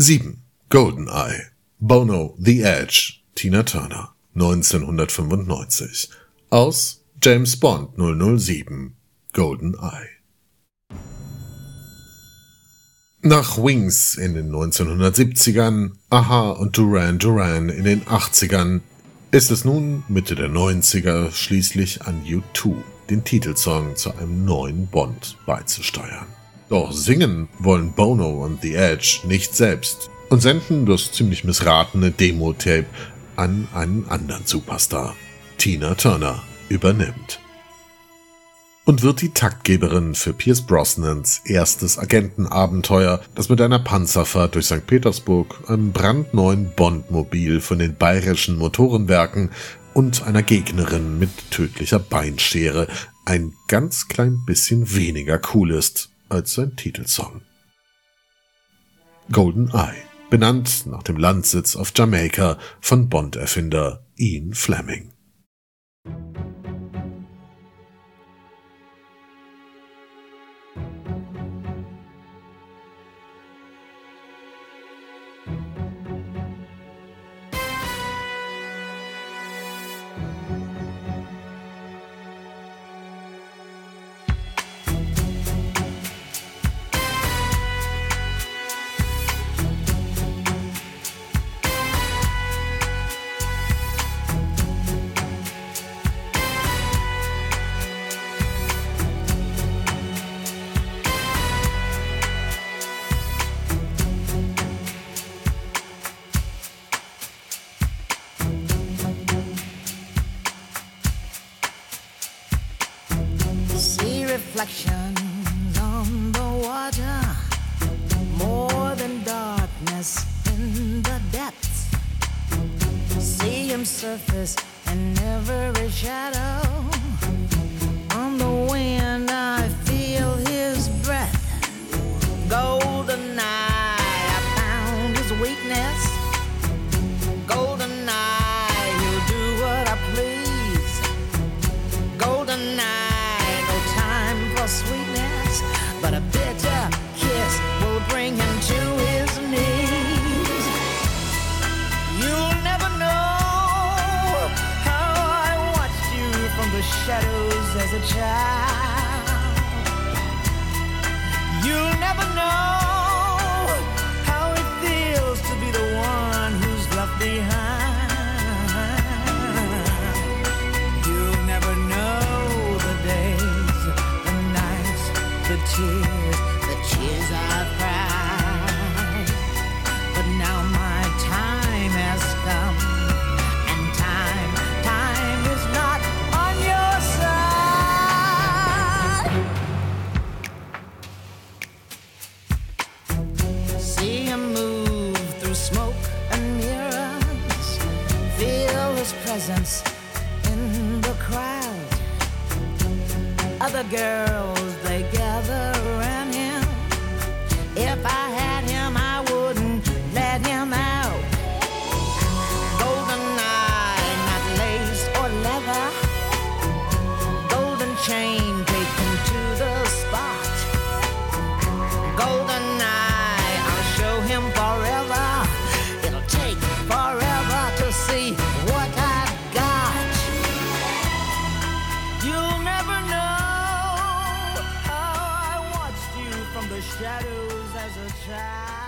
7. Goldeneye. Bono, The Edge, Tina Turner. 1995. Aus James Bond 007. Goldeneye. Nach Wings in den 1970ern, Aha und Duran Duran in den 80ern ist es nun Mitte der 90er schließlich an U2, den Titelsong zu einem neuen Bond beizusteuern. Doch singen wollen Bono und The Edge nicht selbst und senden das ziemlich missratene Demo-Tape an einen anderen Superstar. Tina Turner übernimmt und wird die Taktgeberin für Pierce Brosnans erstes Agentenabenteuer, das mit einer Panzerfahrt durch St. Petersburg, einem brandneuen Bondmobil von den bayerischen Motorenwerken und einer Gegnerin mit tödlicher Beinschere ein ganz klein bisschen weniger cool ist als sein Titelsong. Golden Eye, benannt nach dem Landsitz auf Jamaika von Bond-Erfinder Ian Fleming. Reflections on the water, more than darkness in the depths. See him surface in every shadow. Shadows as a child. You'll never know how it feels to be the one who's left behind. tears, the tears and mirrors, feel his presence in the crowd. Other girls if shadows as a child.